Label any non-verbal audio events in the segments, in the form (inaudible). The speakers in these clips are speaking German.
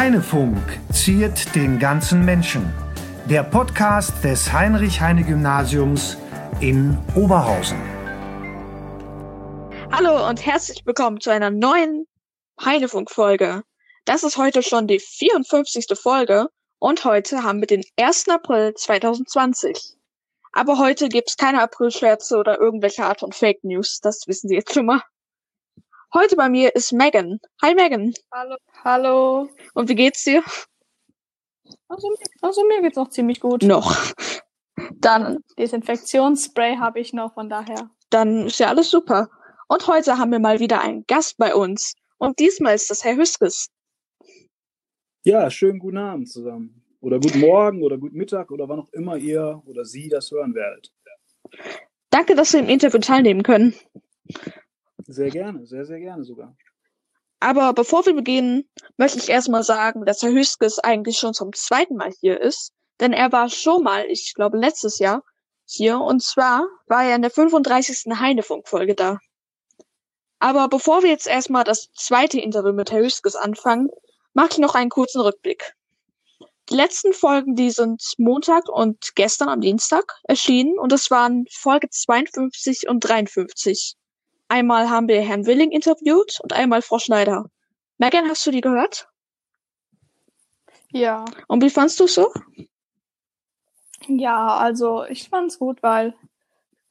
Heinefunk ziert den ganzen Menschen. Der Podcast des Heinrich-Heine-Gymnasiums in Oberhausen. Hallo und herzlich willkommen zu einer neuen Heinefunk-Folge. Das ist heute schon die 54. Folge und heute haben wir den 1. April 2020. Aber heute gibt's keine Aprilscherze oder irgendwelche Art von Fake News, das wissen Sie jetzt schon mal. Heute bei mir ist Megan. Hi Megan. Hallo. Hallo. Und wie geht's dir? Also, also mir geht's noch ziemlich gut. Noch. Dann. Desinfektionsspray habe ich noch, von daher. Dann ist ja alles super. Und heute haben wir mal wieder einen Gast bei uns. Und diesmal ist das Herr Hüskes. Ja, schönen guten Abend zusammen. Oder guten Morgen oder guten Mittag oder wann auch immer ihr oder Sie das hören werdet. Danke, dass Sie im Interview teilnehmen können. Sehr gerne, sehr, sehr gerne sogar. Aber bevor wir beginnen, möchte ich erstmal sagen, dass Herr Hüskes eigentlich schon zum zweiten Mal hier ist. Denn er war schon mal, ich glaube letztes Jahr, hier. Und zwar war er in der 35. Heinefunk-Folge da. Aber bevor wir jetzt erstmal das zweite Interview mit Herr Hüskes anfangen, mache ich noch einen kurzen Rückblick. Die letzten Folgen, die sind Montag und gestern am Dienstag erschienen und das waren Folge 52 und 53. Einmal haben wir Herrn Willing interviewt und einmal Frau Schneider. Megan, hast du die gehört? Ja. Und wie fandst du so? Ja, also ich fand's gut, weil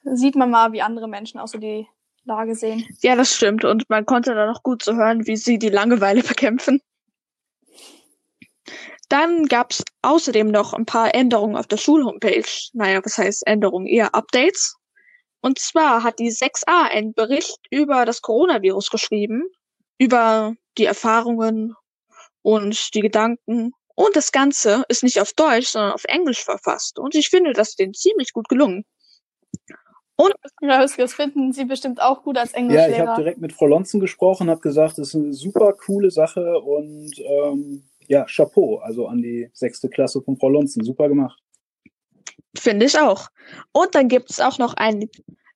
sieht man mal, wie andere Menschen auch so die Lage sehen. Ja, das stimmt. Und man konnte da noch gut so hören, wie sie die Langeweile (laughs) bekämpfen. Dann gab's außerdem noch ein paar Änderungen auf der Schulhomepage. Naja, was heißt Änderungen? Eher Updates. Und zwar hat die 6a einen Bericht über das Coronavirus geschrieben, über die Erfahrungen und die Gedanken. Und das Ganze ist nicht auf Deutsch, sondern auf Englisch verfasst. Und ich finde das denen ziemlich gut gelungen. Und ja, das finden Sie bestimmt auch gut als Englischlehrer. Ja, ich habe direkt mit Frau Lonzen gesprochen, habe gesagt, das ist eine super coole Sache und ähm, ja, Chapeau, also an die sechste Klasse von Frau Lonzen, super gemacht. Finde ich auch. Und dann gibt es auch noch einen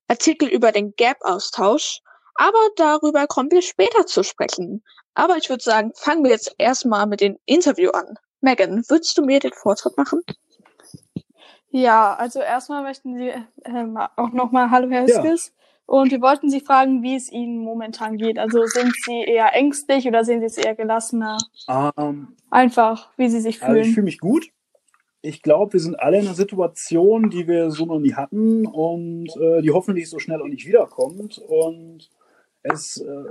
Artikel über den Gap-Austausch, aber darüber kommen wir später zu sprechen. Aber ich würde sagen, fangen wir jetzt erstmal mit dem Interview an. Megan, würdest du mir den Vortritt machen? Ja, also erstmal möchten Sie ähm, auch nochmal Hallo Herr Hiskes. Ja. Und wir wollten Sie fragen, wie es Ihnen momentan geht. Also sind Sie eher ängstlich oder sehen Sie es eher gelassener? Um, ähm, Einfach, wie Sie sich fühlen. Also ich fühle mich gut ich glaube, wir sind alle in einer Situation, die wir so noch nie hatten und äh, die hoffentlich so schnell auch nicht wiederkommt. Und es äh,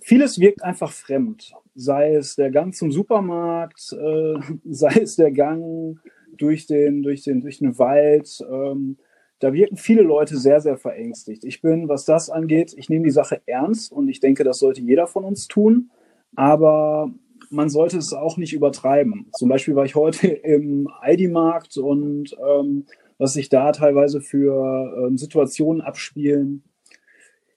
vieles wirkt einfach fremd. Sei es der Gang zum Supermarkt, äh, (laughs) sei es der Gang durch den, durch den, durch den Wald. Ähm, da wirken viele Leute sehr, sehr verängstigt. Ich bin, was das angeht, ich nehme die Sache ernst und ich denke, das sollte jeder von uns tun. Aber man sollte es auch nicht übertreiben. Zum Beispiel war ich heute im ID-Markt und ähm, was sich da teilweise für ähm, Situationen abspielen.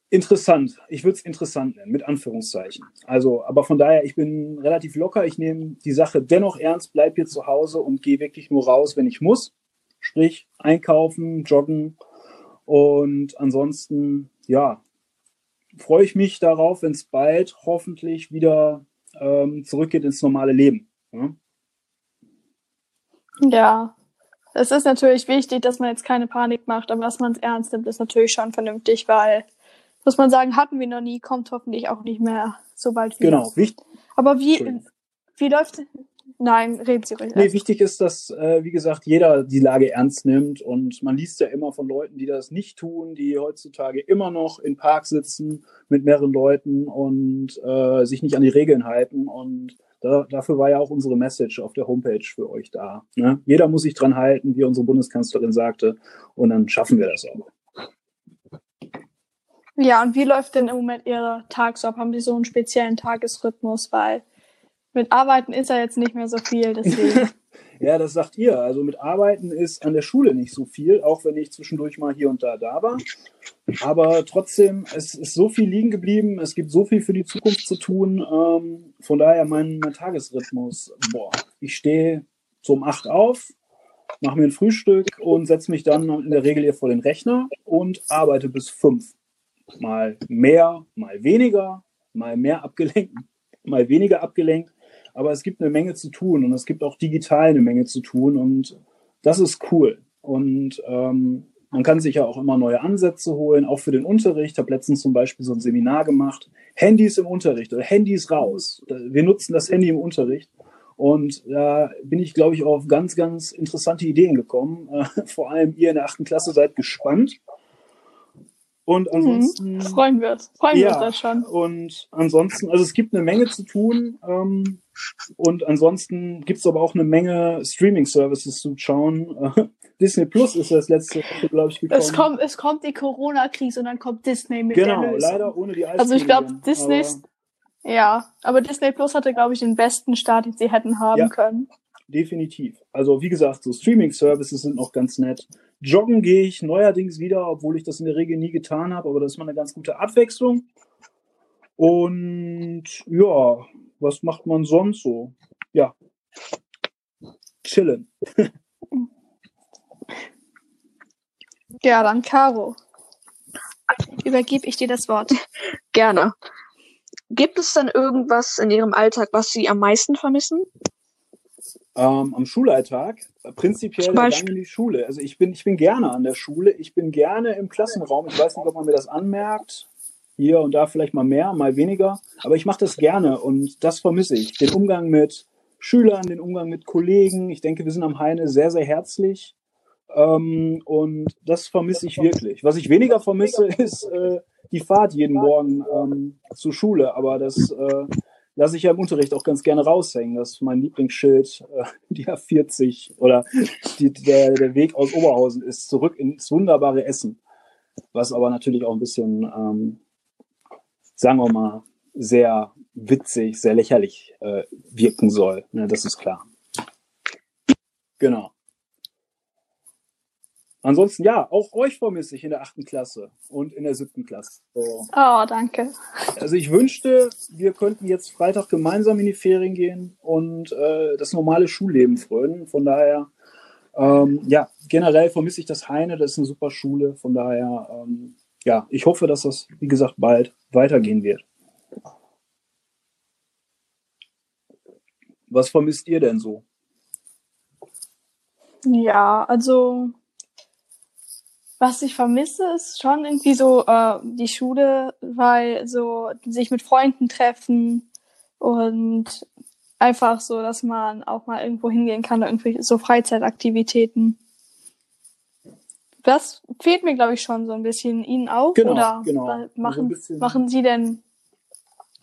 Interessant. Ich würde es interessant nennen, mit Anführungszeichen. Also, aber von daher, ich bin relativ locker. Ich nehme die Sache dennoch ernst, bleib hier zu Hause und gehe wirklich nur raus, wenn ich muss. Sprich, einkaufen, joggen. Und ansonsten, ja, freue ich mich darauf, wenn es bald hoffentlich wieder ähm, zurückgeht ins normale Leben. Ja? ja, es ist natürlich wichtig, dass man jetzt keine Panik macht, aber dass man es ernst nimmt, ist natürlich schon vernünftig, weil, muss man sagen, hatten wir noch nie, kommt hoffentlich auch nicht mehr so bald wieder. Genau, wichtig. Aber wie, wie läuft, Nein, reden Sie ruhig. Nee, wichtig ist, dass, äh, wie gesagt, jeder die Lage ernst nimmt. Und man liest ja immer von Leuten, die das nicht tun, die heutzutage immer noch im Park sitzen mit mehreren Leuten und äh, sich nicht an die Regeln halten. Und da, dafür war ja auch unsere Message auf der Homepage für euch da. Ne? Jeder muss sich dran halten, wie unsere Bundeskanzlerin sagte. Und dann schaffen wir das auch. Ja, und wie läuft denn im Moment Ihr Tag so ab? Haben Sie so einen speziellen Tagesrhythmus? Weil mit Arbeiten ist ja jetzt nicht mehr so viel, deswegen. (laughs) ja, das sagt ihr. Also mit Arbeiten ist an der Schule nicht so viel, auch wenn ich zwischendurch mal hier und da da war. Aber trotzdem, es ist so viel liegen geblieben, es gibt so viel für die Zukunft zu tun. Ähm, von daher mein, mein Tagesrhythmus. Boah, ich stehe so um acht auf, mache mir ein Frühstück und setze mich dann in der Regel hier vor den Rechner und arbeite bis fünf. Mal mehr, mal weniger, mal mehr abgelenkt, mal weniger abgelenkt. Aber es gibt eine Menge zu tun und es gibt auch digital eine Menge zu tun und das ist cool. Und ähm, man kann sich ja auch immer neue Ansätze holen, auch für den Unterricht. Ich habe letztens zum Beispiel so ein Seminar gemacht. Handys im Unterricht oder Handys raus. Wir nutzen das Handy im Unterricht. Und da bin ich, glaube ich, auf ganz, ganz interessante Ideen gekommen. (laughs) Vor allem ihr in der achten Klasse seid gespannt. Und mhm. ansonsten. Mhm. Freuen wir uns. Freuen ja, wir uns da schon. Und ansonsten, also es gibt eine Menge zu tun. Ähm, und ansonsten gibt es aber auch eine Menge Streaming-Services zu schauen. (laughs) Disney Plus ist das letzte glaube ich, gekommen. Es kommt, es kommt die Corona-Krise und dann kommt Disney mit genau, der Lösung. leider ohne die Also ich glaube, Disney, aber, ja, aber Disney Plus hatte, glaube ich, den besten Start, den sie hätten haben ja, können. Definitiv. Also wie gesagt, so Streaming-Services sind noch ganz nett. Joggen gehe ich neuerdings wieder, obwohl ich das in der Regel nie getan habe, aber das ist mal eine ganz gute Abwechslung. Und ja, was macht man sonst so? Ja, chillen. (laughs) Ja, dann Caro. Übergebe ich dir das Wort. (laughs) Gerne. Gibt es denn irgendwas in Ihrem Alltag, was Sie am meisten vermissen? Ähm, am Schulalltag prinzipiell dann in die Schule. Also ich bin, ich bin gerne an der Schule. Ich bin gerne im Klassenraum. Ich weiß nicht, ob man mir das anmerkt. Hier und da vielleicht mal mehr, mal weniger. Aber ich mache das gerne und das vermisse ich. Den Umgang mit Schülern, den Umgang mit Kollegen. Ich denke, wir sind am Heine sehr, sehr herzlich. Ähm, und das vermisse ich wirklich. Was ich weniger vermisse, (laughs) ist äh, die Fahrt jeden Morgen ähm, zur Schule. Aber das äh, lasse ich ja im Unterricht auch ganz gerne raushängen. Das ist mein Lieblingsschild, äh, (laughs) die A40 oder die, der, der Weg aus Oberhausen ist zurück ins wunderbare Essen. Was aber natürlich auch ein bisschen, ähm, sagen wir mal, sehr witzig, sehr lächerlich äh, wirken soll. Ne, das ist klar. Genau. Ansonsten ja, auch euch vermisse ich in der achten Klasse und in der siebten Klasse. So. Oh, danke. Also ich wünschte, wir könnten jetzt Freitag gemeinsam in die Ferien gehen und äh, das normale Schulleben frönen. Von daher, ähm, ja, generell vermisse ich das Heine, das ist eine super Schule. Von daher, ähm, ja, ich hoffe, dass das, wie gesagt, bald weitergehen wird. Was vermisst ihr denn so? Ja, also was ich vermisse, ist schon irgendwie so äh, die Schule, weil so sich mit Freunden treffen und einfach so, dass man auch mal irgendwo hingehen kann, irgendwie so Freizeitaktivitäten. Das fehlt mir, glaube ich, schon so ein bisschen. Ihnen auch? Genau, Oder genau. machen, so machen Sie denn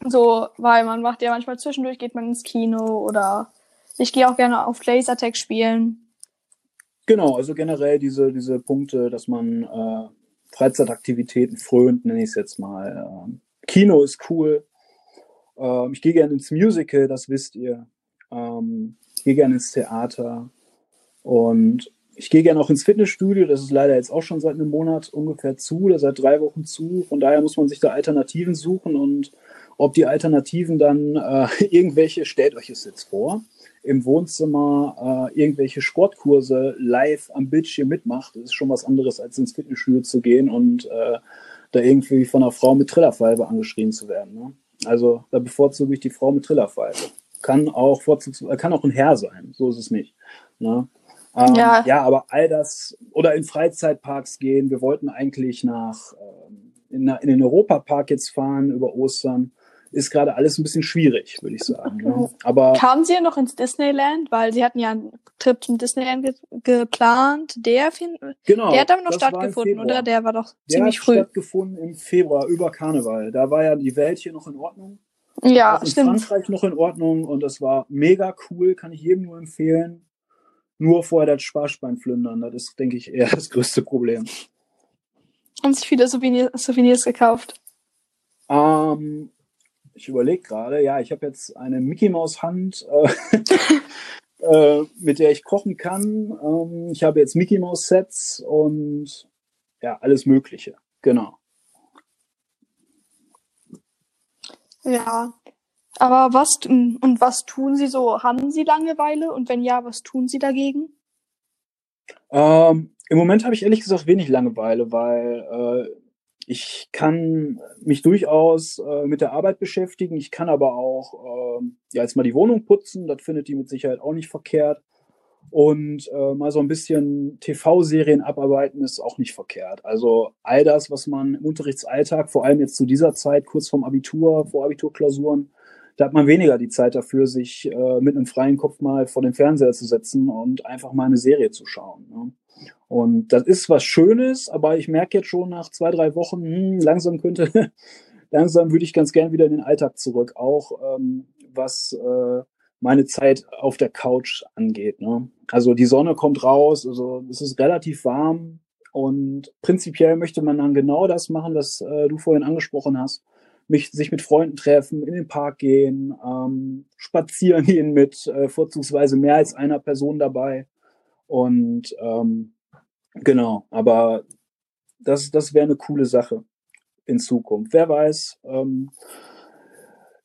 so, weil man macht ja manchmal zwischendurch, geht man ins Kino oder ich gehe auch gerne auf Lasertag spielen. Genau, also generell diese, diese Punkte, dass man äh, Freizeitaktivitäten frönt, nenne ich es jetzt mal. Ähm, Kino ist cool. Ähm, ich gehe gerne ins Musical, das wisst ihr. Ähm, ich gehe gerne ins Theater. Und ich gehe gerne auch ins Fitnessstudio. Das ist leider jetzt auch schon seit einem Monat ungefähr zu oder seit drei Wochen zu. Von daher muss man sich da Alternativen suchen. Und ob die Alternativen dann äh, (laughs) irgendwelche, stellt euch es jetzt vor, im Wohnzimmer äh, irgendwelche Sportkurse live am Bildschirm mitmacht, das ist schon was anderes, als ins Fitnessstudio zu gehen und äh, da irgendwie von einer Frau mit Trillerpfeife angeschrien zu werden. Ne? Also da bevorzuge ich die Frau mit Trillerpfeife. Kann auch, äh, kann auch ein Herr sein, so ist es nicht. Ne? Ähm, ja. ja, aber all das, oder in Freizeitparks gehen, wir wollten eigentlich nach ähm, in, in den Europapark jetzt fahren über Ostern ist gerade alles ein bisschen schwierig, würde ich sagen. Ne? Aber kamen Sie ja noch ins Disneyland, weil Sie hatten ja einen Trip zum Disneyland ge geplant. Der, genau, der hat aber noch stattgefunden, oder? Der war doch der ziemlich hat früh. stattgefunden im Februar über Karneval. Da war ja die Welt hier noch in Ordnung. Ja, auch in stimmt. Frankreich noch in Ordnung und das war mega cool, kann ich jedem nur empfehlen. Nur vorher das Sparschwein flündern, das ist, denke ich, eher (laughs) das größte Problem. Haben sich viele Souvenirs, Souvenirs gekauft? Ähm, ich überlege gerade, ja, ich habe jetzt eine Mickey Maus Hand, äh, (laughs) äh, mit der ich kochen kann. Ähm, ich habe jetzt Mickey Maus Sets und ja, alles Mögliche. Genau. Ja. Aber was und was tun Sie so? Haben Sie Langeweile? Und wenn ja, was tun Sie dagegen? Ähm, Im Moment habe ich ehrlich gesagt wenig Langeweile, weil äh, ich kann mich durchaus äh, mit der Arbeit beschäftigen. Ich kann aber auch äh, ja, jetzt mal die Wohnung putzen. Das findet die mit Sicherheit auch nicht verkehrt. Und äh, mal so ein bisschen TV-Serien abarbeiten ist auch nicht verkehrt. Also all das, was man im Unterrichtsalltag, vor allem jetzt zu dieser Zeit, kurz vorm Abitur, vor Abiturklausuren, da hat man weniger die Zeit dafür, sich äh, mit einem freien Kopf mal vor den Fernseher zu setzen und einfach mal eine Serie zu schauen. Ne? Und das ist was Schönes, aber ich merke jetzt schon nach zwei, drei Wochen, hm, langsam könnte, (laughs) langsam würde ich ganz gern wieder in den Alltag zurück, auch ähm, was äh, meine Zeit auf der Couch angeht. Ne? Also die Sonne kommt raus, also es ist relativ warm und prinzipiell möchte man dann genau das machen, was äh, du vorhin angesprochen hast. Mich, sich mit Freunden treffen, in den Park gehen, ähm, spazieren (laughs) gehen mit äh, vorzugsweise mehr als einer Person dabei. Und ähm, genau, aber das, das wäre eine coole Sache in Zukunft. Wer weiß, ähm,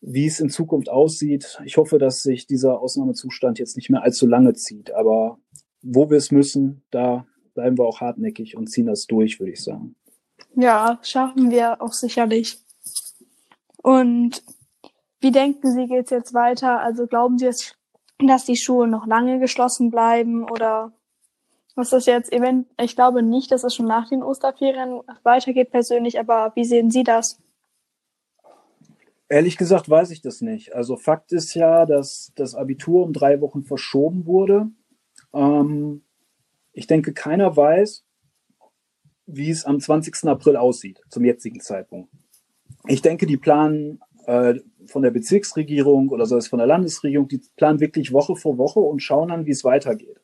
wie es in Zukunft aussieht. Ich hoffe, dass sich dieser Ausnahmezustand jetzt nicht mehr allzu lange zieht. Aber wo wir es müssen, da bleiben wir auch hartnäckig und ziehen das durch, würde ich sagen. Ja, schaffen wir auch sicherlich. Und wie denken Sie, geht es jetzt weiter? Also glauben Sie, dass die Schulen noch lange geschlossen bleiben oder was das jetzt event? Ich glaube nicht, dass es schon nach den Osterferien weitergeht persönlich, aber wie sehen Sie das? Ehrlich gesagt weiß ich das nicht. Also Fakt ist ja, dass das Abitur um drei Wochen verschoben wurde. Ähm, ich denke, keiner weiß, wie es am 20. April aussieht, zum jetzigen Zeitpunkt. Ich denke, die planen äh, von der Bezirksregierung oder sei es von der Landesregierung, die planen wirklich Woche vor Woche und schauen dann, wie es weitergeht.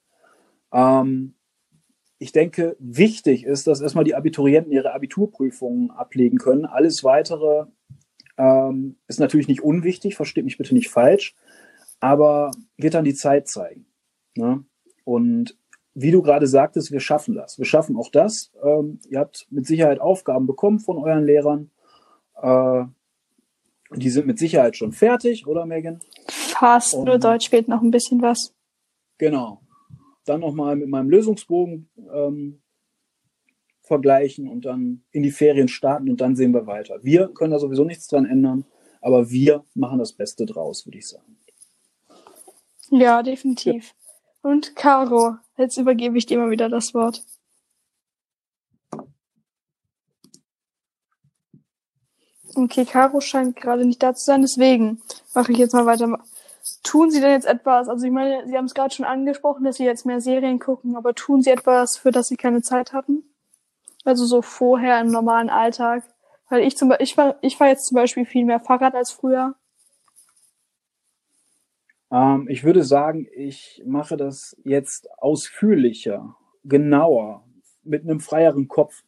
Ähm, ich denke, wichtig ist, dass erstmal die Abiturienten ihre Abiturprüfungen ablegen können. Alles weitere ähm, ist natürlich nicht unwichtig, versteht mich bitte nicht falsch, aber wird dann die Zeit zeigen. Ne? Und wie du gerade sagtest, wir schaffen das. Wir schaffen auch das. Ähm, ihr habt mit Sicherheit Aufgaben bekommen von euren Lehrern. Äh, die sind mit Sicherheit schon fertig, oder Megan? Fast, Und, nur Deutsch fehlt noch ein bisschen was. Genau. Dann nochmal mit meinem Lösungsbogen ähm, vergleichen und dann in die Ferien starten und dann sehen wir weiter. Wir können da sowieso nichts dran ändern, aber wir machen das Beste draus, würde ich sagen. Ja, definitiv. Ja. Und Caro, jetzt übergebe ich dir mal wieder das Wort. Okay, Caro scheint gerade nicht da zu sein, deswegen mache ich jetzt mal weiter. Tun Sie denn jetzt etwas? Also ich meine, Sie haben es gerade schon angesprochen, dass Sie jetzt mehr Serien gucken, aber tun Sie etwas, für das Sie keine Zeit hatten? Also so vorher im normalen Alltag. Weil ich zum Beispiel, ich fahr, ich fahr jetzt zum Beispiel viel mehr Fahrrad als früher. Ähm, ich würde sagen, ich mache das jetzt ausführlicher, genauer, mit einem freieren Kopf.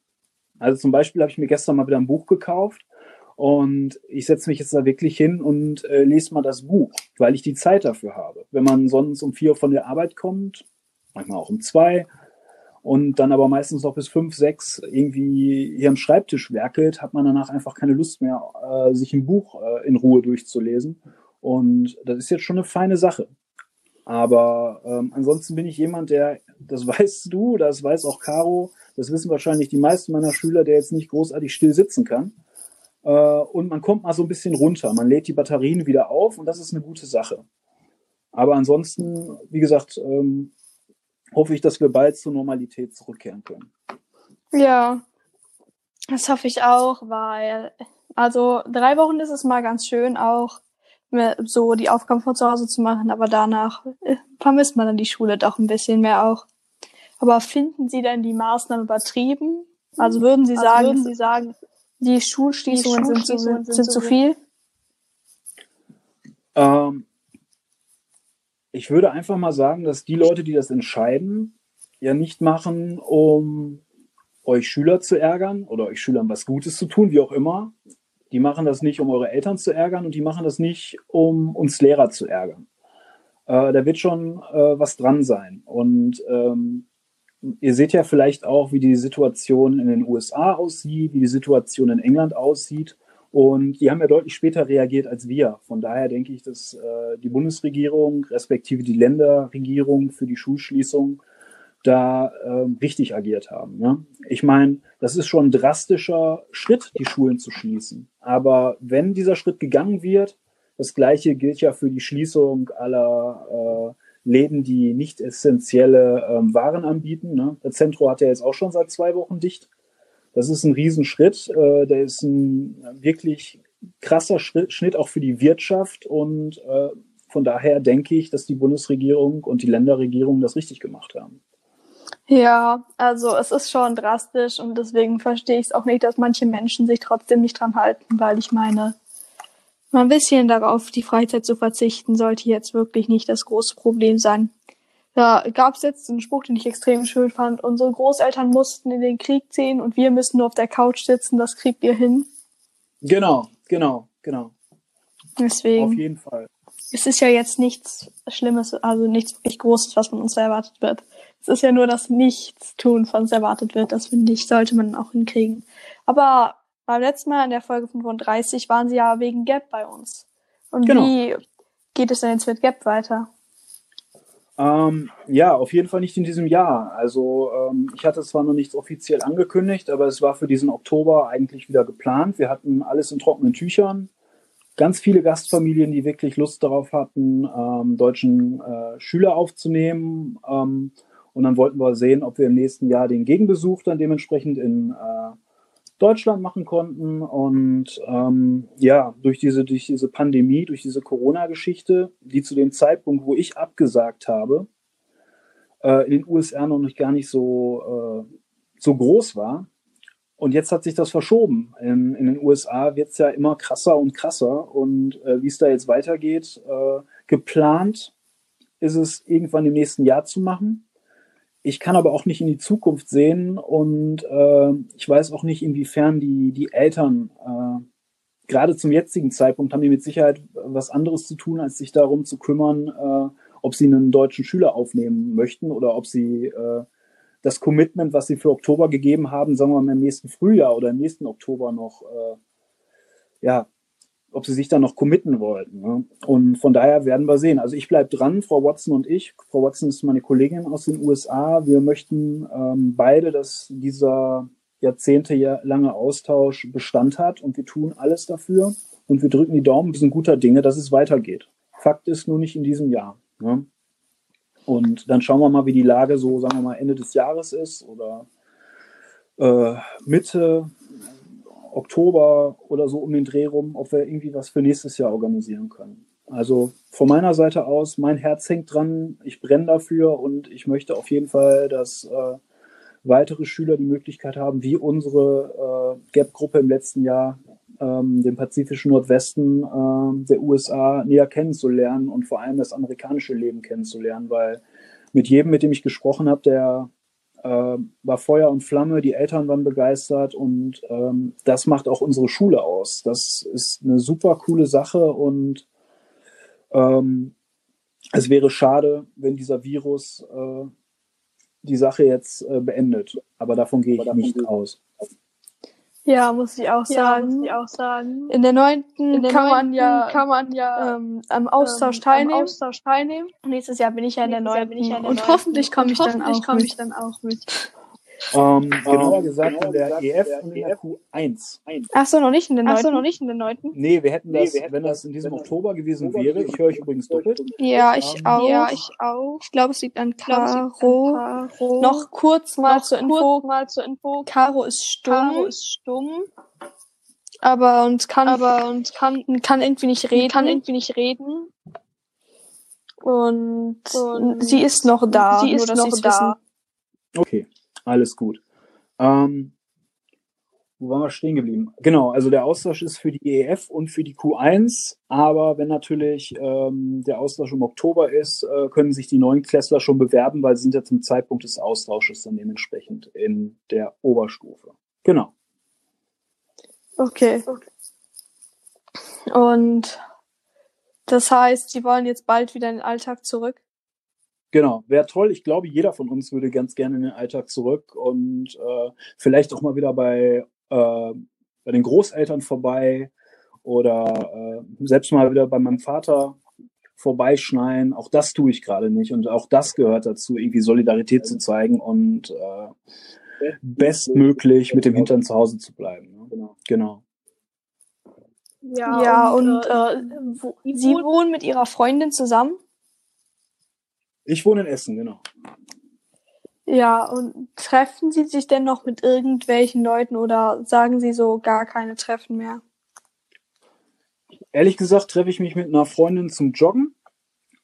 Also zum Beispiel habe ich mir gestern mal wieder ein Buch gekauft und ich setze mich jetzt da wirklich hin und äh, lese mal das Buch, weil ich die Zeit dafür habe. Wenn man sonst um vier von der Arbeit kommt, manchmal auch um zwei, und dann aber meistens noch bis fünf, sechs irgendwie hier am Schreibtisch werkelt, hat man danach einfach keine Lust mehr, äh, sich ein Buch äh, in Ruhe durchzulesen. Und das ist jetzt schon eine feine Sache. Aber ähm, ansonsten bin ich jemand, der, das (laughs) weißt du, das weiß auch Caro, das wissen wahrscheinlich die meisten meiner Schüler, der jetzt nicht großartig still sitzen kann. Äh, und man kommt mal so ein bisschen runter, man lädt die Batterien wieder auf und das ist eine gute Sache. Aber ansonsten, wie gesagt, ähm, hoffe ich, dass wir bald zur Normalität zurückkehren können. Ja, das hoffe ich auch, weil also drei Wochen ist es mal ganz schön, auch so die Aufgaben von zu Hause zu machen, aber danach äh, vermisst man dann die Schule doch ein bisschen mehr auch. Aber finden Sie denn die Maßnahmen übertrieben? Also würden Sie also sagen, würden Sie sagen, die Schulschließungen, die Schulschließungen sind, sind, sind, zu viel? Ähm, ich würde einfach mal sagen, dass die Leute, die das entscheiden, ja nicht machen, um euch Schüler zu ärgern oder euch Schülern was Gutes zu tun, wie auch immer. Die machen das nicht, um eure Eltern zu ärgern und die machen das nicht, um uns Lehrer zu ärgern. Äh, da wird schon äh, was dran sein. Und ähm, ihr seht ja vielleicht auch, wie die Situation in den USA aussieht, wie die Situation in England aussieht. Und die haben ja deutlich später reagiert als wir. Von daher denke ich, dass äh, die Bundesregierung respektive die Länderregierung für die Schulschließung da äh, richtig agiert haben. Ne? Ich meine, das ist schon ein drastischer Schritt, die Schulen zu schließen. Aber wenn dieser Schritt gegangen wird, das gleiche gilt ja für die Schließung aller äh, Läden, die nicht essentielle ähm, Waren anbieten. Ne? Das Zentrum hat ja jetzt auch schon seit zwei Wochen dicht. Das ist ein Riesenschritt. Äh, der ist ein wirklich krasser Schritt, Schnitt auch für die Wirtschaft und äh, von daher denke ich, dass die Bundesregierung und die Länderregierung das richtig gemacht haben. Ja, also es ist schon drastisch und deswegen verstehe ich es auch nicht, dass manche Menschen sich trotzdem nicht dran halten, weil ich meine, mal ein bisschen darauf, die Freizeit zu verzichten, sollte jetzt wirklich nicht das große Problem sein. Da gab es jetzt einen Spruch, den ich extrem schön fand. Unsere Großeltern mussten in den Krieg ziehen und wir müssen nur auf der Couch sitzen, das kriegt ihr hin. Genau, genau, genau. Deswegen. Auf jeden Fall. Es ist ja jetzt nichts Schlimmes, also nichts wirklich Großes, was von uns erwartet wird. Es ist ja nur das Nichtstun von uns erwartet wird. Das finde ich, sollte man auch hinkriegen. Aber beim letzten Mal in der Folge 35 waren sie ja wegen Gap bei uns. Und genau. wie geht es denn jetzt mit Gap weiter? Ähm, ja, auf jeden Fall nicht in diesem Jahr. Also ähm, ich hatte zwar noch nichts offiziell angekündigt, aber es war für diesen Oktober eigentlich wieder geplant. Wir hatten alles in trockenen Tüchern. Ganz viele Gastfamilien, die wirklich Lust darauf hatten, ähm, deutschen äh, Schüler aufzunehmen. Ähm, und dann wollten wir sehen, ob wir im nächsten Jahr den Gegenbesuch dann dementsprechend in äh, Deutschland machen konnten. Und ähm, ja, durch diese, durch diese Pandemie, durch diese Corona-Geschichte, die zu dem Zeitpunkt, wo ich abgesagt habe, äh, in den USA noch nicht gar nicht so, äh, so groß war. Und jetzt hat sich das verschoben. In, in den USA wird es ja immer krasser und krasser. Und äh, wie es da jetzt weitergeht, äh, geplant ist es irgendwann im nächsten Jahr zu machen. Ich kann aber auch nicht in die Zukunft sehen und äh, ich weiß auch nicht, inwiefern die, die Eltern, äh, gerade zum jetzigen Zeitpunkt, haben die mit Sicherheit was anderes zu tun, als sich darum zu kümmern, äh, ob sie einen deutschen Schüler aufnehmen möchten oder ob sie äh, das Commitment, was sie für Oktober gegeben haben, sagen wir mal im nächsten Frühjahr oder im nächsten Oktober noch äh, ja, ob sie sich da noch committen wollten. Ne? Und von daher werden wir sehen. Also ich bleibe dran, Frau Watson und ich. Frau Watson ist meine Kollegin aus den USA. Wir möchten ähm, beide, dass dieser jahrzehntelange Austausch Bestand hat und wir tun alles dafür und wir drücken die Daumen, wir sind guter Dinge, dass es weitergeht. Fakt ist nur nicht in diesem Jahr. Ne? Und dann schauen wir mal, wie die Lage so, sagen wir mal, Ende des Jahres ist oder äh, Mitte, Oktober oder so um den Dreh rum, ob wir irgendwie was für nächstes Jahr organisieren können. Also von meiner Seite aus, mein Herz hängt dran, ich brenne dafür und ich möchte auf jeden Fall, dass äh, weitere Schüler die Möglichkeit haben, wie unsere äh, GAP-Gruppe im letzten Jahr, ähm, den pazifischen Nordwesten äh, der USA näher kennenzulernen und vor allem das amerikanische Leben kennenzulernen, weil mit jedem, mit dem ich gesprochen habe, der war Feuer und Flamme, die Eltern waren begeistert und ähm, das macht auch unsere Schule aus. Das ist eine super coole Sache und ähm, es wäre schade, wenn dieser Virus äh, die Sache jetzt äh, beendet. Aber davon gehe ich nicht aus. Ja, muss ich auch sagen. Ja, muss ich auch sagen. In der neunten kann, man ja, kann man ja ähm, am Austausch, ähm, teilnehmen. am Austausch teilnehmen. Nächstes Jahr bin ich ja in der neunten. Ja und hoffentlich komme ich, dann auch komm ich dann auch mit. Ähm, genauer um, gesagt in der EF und in der Q1. Ach so, noch nicht in der 9. Ach so, noch nicht in der 9. Nee, wir hätten das, nee, wir hätten wenn das in diesem Oktober gewesen wäre, ich höre euch übrigens doppelt. Ja, ich um, auch. Ja, ich auch. Ich glaube, es liegt an Caro. Caro. Noch kurz mal noch zur Info. mal zur Info. Caro ist stumm. Caro ist stumm. Aber uns kann, aber uns kann, kann irgendwie nicht reden. Kann irgendwie nicht reden. Und, und sie ist noch da. Sie ist noch da. Wissen. Okay. Alles gut. Ähm, wo waren wir stehen geblieben? Genau, also der Austausch ist für die EF und für die Q1, aber wenn natürlich ähm, der Austausch im Oktober ist, äh, können sich die neuen Klässler schon bewerben, weil sie sind ja zum Zeitpunkt des Austausches dann dementsprechend in der Oberstufe. Genau. Okay. Und das heißt, sie wollen jetzt bald wieder in den Alltag zurück? Genau, wäre toll. Ich glaube, jeder von uns würde ganz gerne in den Alltag zurück und äh, vielleicht auch mal wieder bei, äh, bei den Großeltern vorbei oder äh, selbst mal wieder bei meinem Vater vorbeischneien. Auch das tue ich gerade nicht. Und auch das gehört dazu, irgendwie Solidarität zu zeigen und äh, bestmöglich mit dem Hintern zu Hause zu bleiben. Ne? Genau. Ja, ja und, und äh, äh wo, Sie wohnen mit Ihrer Freundin zusammen? Ich wohne in Essen, genau. Ja, und treffen Sie sich denn noch mit irgendwelchen Leuten oder sagen Sie so gar keine Treffen mehr? Ehrlich gesagt treffe ich mich mit einer Freundin zum Joggen,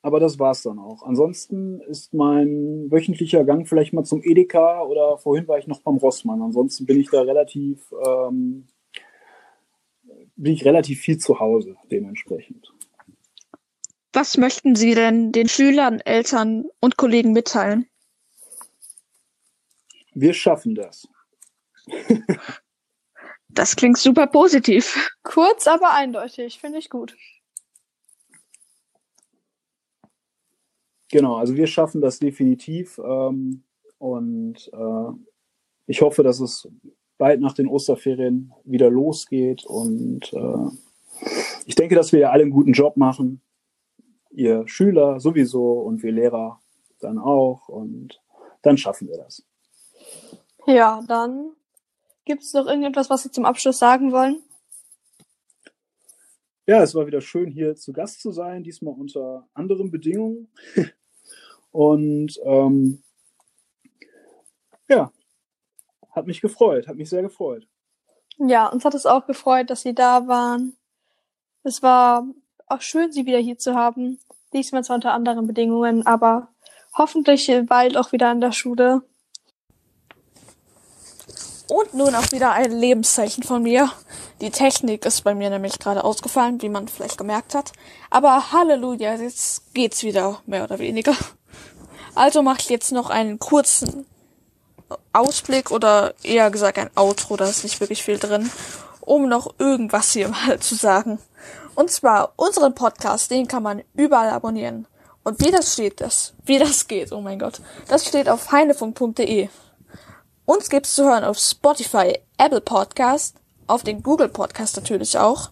aber das war's dann auch. Ansonsten ist mein wöchentlicher Gang vielleicht mal zum Edeka oder vorhin war ich noch beim Rossmann. Ansonsten bin ich da relativ, ähm, bin ich relativ viel zu Hause dementsprechend. Was möchten Sie denn den Schülern, Eltern und Kollegen mitteilen? Wir schaffen das. (laughs) das klingt super positiv. Kurz, aber eindeutig. Finde ich gut. Genau, also wir schaffen das definitiv. Ähm, und äh, ich hoffe, dass es bald nach den Osterferien wieder losgeht. Und äh, ich denke, dass wir ja alle einen guten Job machen. Ihr Schüler sowieso und wir Lehrer dann auch. Und dann schaffen wir das. Ja, dann gibt es noch irgendetwas, was Sie zum Abschluss sagen wollen? Ja, es war wieder schön, hier zu Gast zu sein, diesmal unter anderen Bedingungen. (laughs) Und ähm, ja, hat mich gefreut, hat mich sehr gefreut. Ja, uns hat es auch gefreut, dass Sie da waren. Es war auch schön, Sie wieder hier zu haben. Diesmal zwar unter anderen Bedingungen, aber hoffentlich bald auch wieder an der Schule. Und nun auch wieder ein Lebenszeichen von mir. Die Technik ist bei mir nämlich gerade ausgefallen, wie man vielleicht gemerkt hat. Aber Halleluja, jetzt geht's wieder, mehr oder weniger. Also mache ich jetzt noch einen kurzen Ausblick oder eher gesagt ein Outro, da ist nicht wirklich viel drin, um noch irgendwas hier (laughs) mal zu sagen. Und zwar unseren Podcast, den kann man überall abonnieren. Und wie das steht, das, wie das geht, oh mein Gott, das steht auf heinefunk.de. Uns gibt's zu hören auf Spotify, Apple Podcast, auf den Google Podcast natürlich auch.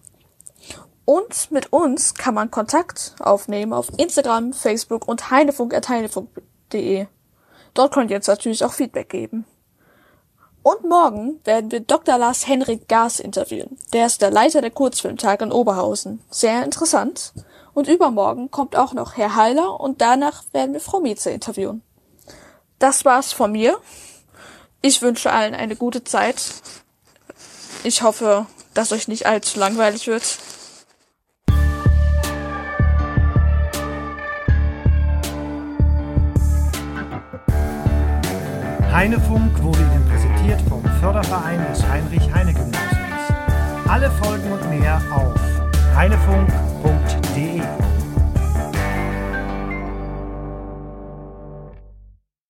Und mit uns kann man Kontakt aufnehmen auf Instagram, Facebook und heinefunk.heinefunk.de. Dort könnt ihr uns natürlich auch Feedback geben. Und morgen werden wir Dr. Lars Henrik Gas interviewen. Der ist der Leiter der Kurzfilmtage in Oberhausen. Sehr interessant. Und übermorgen kommt auch noch Herr Heiler und danach werden wir Frau Mieze interviewen. Das war's von mir. Ich wünsche allen eine gute Zeit. Ich hoffe, dass euch nicht allzu langweilig wird. Heinefunk wurde präsentiert vom Förderverein des Heinrich-Heine-Gymnasiums. Alle Folgen und mehr auf heinefunk.de